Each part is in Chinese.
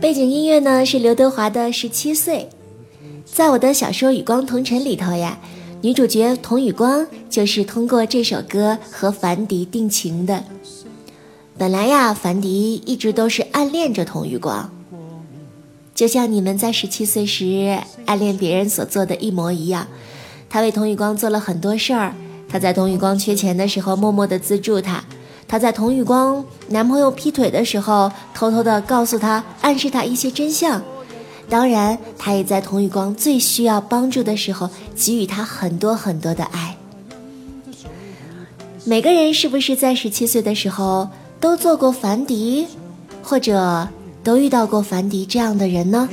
背景音乐呢是刘德华的《十七岁》。在我的小说《与光同尘》里头呀，女主角童宇光就是通过这首歌和樊迪定情的。本来呀，樊迪一直都是暗恋着童宇光，就像你们在十七岁时暗恋别人所做的一模一样。他为童宇光做了很多事儿，他在童宇光缺钱的时候默默的资助他。她在童宇光男朋友劈腿的时候，偷偷的告诉他，暗示他一些真相。当然，她也在童宇光最需要帮助的时候，给予他很多很多的爱。每个人是不是在十七岁的时候都做过樊迪，或者都遇到过樊迪这样的人呢？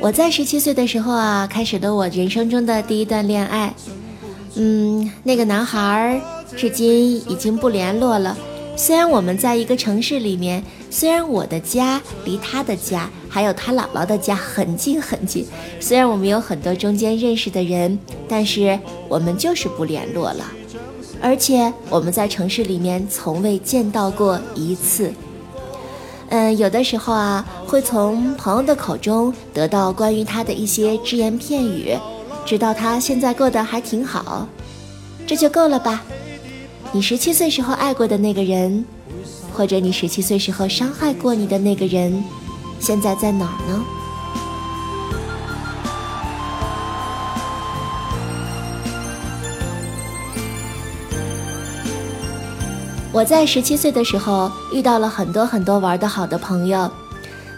我在十七岁的时候啊，开始了我人生中的第一段恋爱。嗯，那个男孩儿。至今已经不联络了。虽然我们在一个城市里面，虽然我的家离他的家还有他姥姥的家很近很近，虽然我们有很多中间认识的人，但是我们就是不联络了。而且我们在城市里面从未见到过一次。嗯，有的时候啊，会从朋友的口中得到关于他的一些只言片语，知道他现在过得还挺好，这就够了吧。你十七岁时候爱过的那个人，或者你十七岁时候伤害过你的那个人，现在在哪儿呢？我在十七岁的时候遇到了很多很多玩的好的朋友，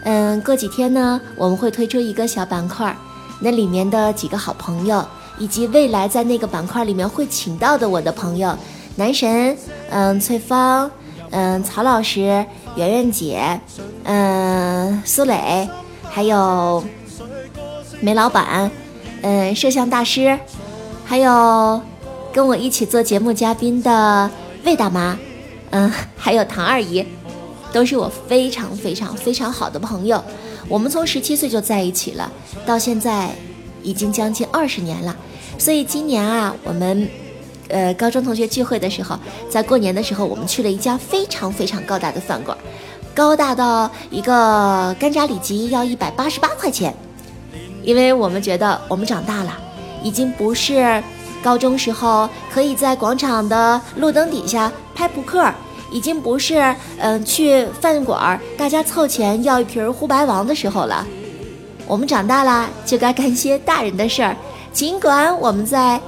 嗯，过几天呢，我们会推出一个小板块，那里面的几个好朋友，以及未来在那个板块里面会请到的我的朋友。男神，嗯，翠芳，嗯，曹老师，圆圆姐，嗯，苏磊，还有梅老板，嗯，摄像大师，还有跟我一起做节目嘉宾的魏大妈，嗯，还有唐二姨，都是我非常非常非常好的朋友。我们从十七岁就在一起了，到现在已经将近二十年了。所以今年啊，我们。呃，高中同学聚会的时候，在过年的时候，我们去了一家非常非常高大的饭馆，高大到一个干炸里脊要一百八十八块钱。因为我们觉得我们长大了，已经不是高中时候可以在广场的路灯底下拍扑克，已经不是嗯去饭馆大家凑钱要一瓶呼白王的时候了。我们长大了，就该干些大人的事儿。尽管我们在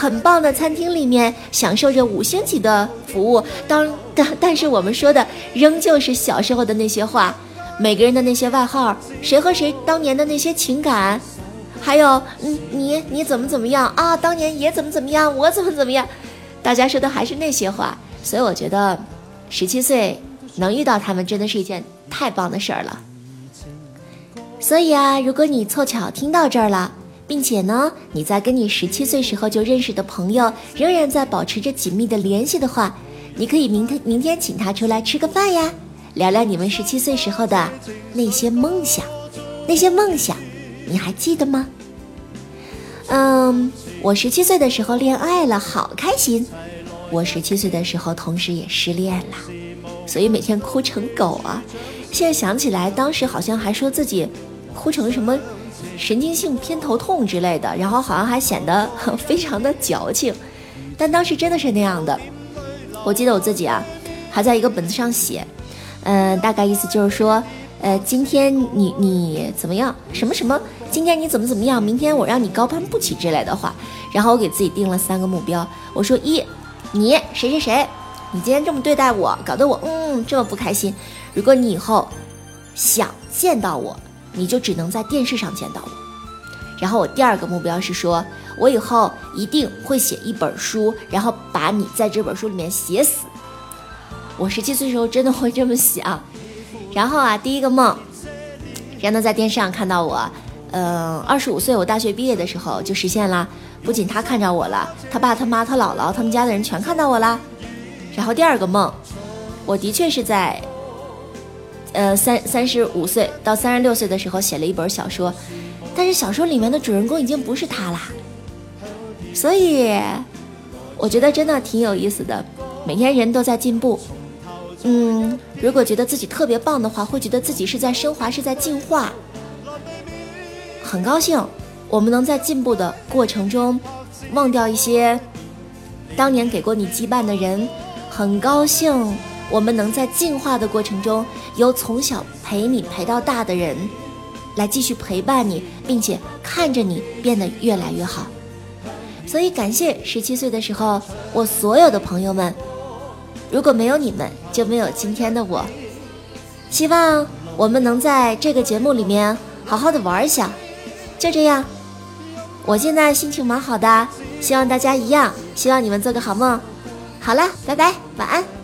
很棒的餐厅里面享受着五星级的服务，当但但是我们说的仍旧是小时候的那些话，每个人的那些外号，谁和谁当年的那些情感，还有嗯你你怎么怎么样啊，当年也怎么怎么样，我怎么怎么样，大家说的还是那些话，所以我觉得十七岁能遇到他们真的是一件太棒的事儿了。所以啊，如果你凑巧听到这儿了。并且呢，你在跟你十七岁时候就认识的朋友仍然在保持着紧密的联系的话，你可以明天明天请他出来吃个饭呀，聊聊你们十七岁时候的那些梦想，那些梦想，你还记得吗？嗯，我十七岁的时候恋爱了，好开心。我十七岁的时候同时也失恋了，所以每天哭成狗啊。现在想起来，当时好像还说自己哭成什么。神经性偏头痛之类的，然后好像还显得 非常的矫情，但当时真的是那样的。我记得我自己啊，还在一个本子上写，嗯，大概意思就是说，呃，今天你你怎么样？什么什么？今天你怎么怎么样？明天我让你高攀不起之类的话。然后我给自己定了三个目标，我说一，你谁谁谁，你今天这么对待我，搞得我嗯这么不开心。如果你以后想见到我。你就只能在电视上见到我。然后我第二个目标是说，我以后一定会写一本书，然后把你在这本书里面写死。我十七岁时候真的会这么想。然后啊，第一个梦，让他在电视上看到我。嗯，二十五岁我大学毕业的时候就实现了。不仅他看着我了，他爸、他妈、他姥姥他们家的人全看到我啦。然后第二个梦，我的确是在。呃，三三十五岁到三十六岁的时候写了一本小说，但是小说里面的主人公已经不是他啦，所以我觉得真的挺有意思的。每天人都在进步，嗯，如果觉得自己特别棒的话，会觉得自己是在升华，是在进化。很高兴，我们能在进步的过程中，忘掉一些当年给过你羁绊的人。很高兴，我们能在进化的过程中，由从小陪你陪到大的人，来继续陪伴你，并且看着你变得越来越好。所以，感谢十七岁的时候我所有的朋友们。如果没有你们，就没有今天的我。希望我们能在这个节目里面好好的玩一下。就这样，我现在心情蛮好的，希望大家一样，希望你们做个好梦。好了，拜拜，晚安。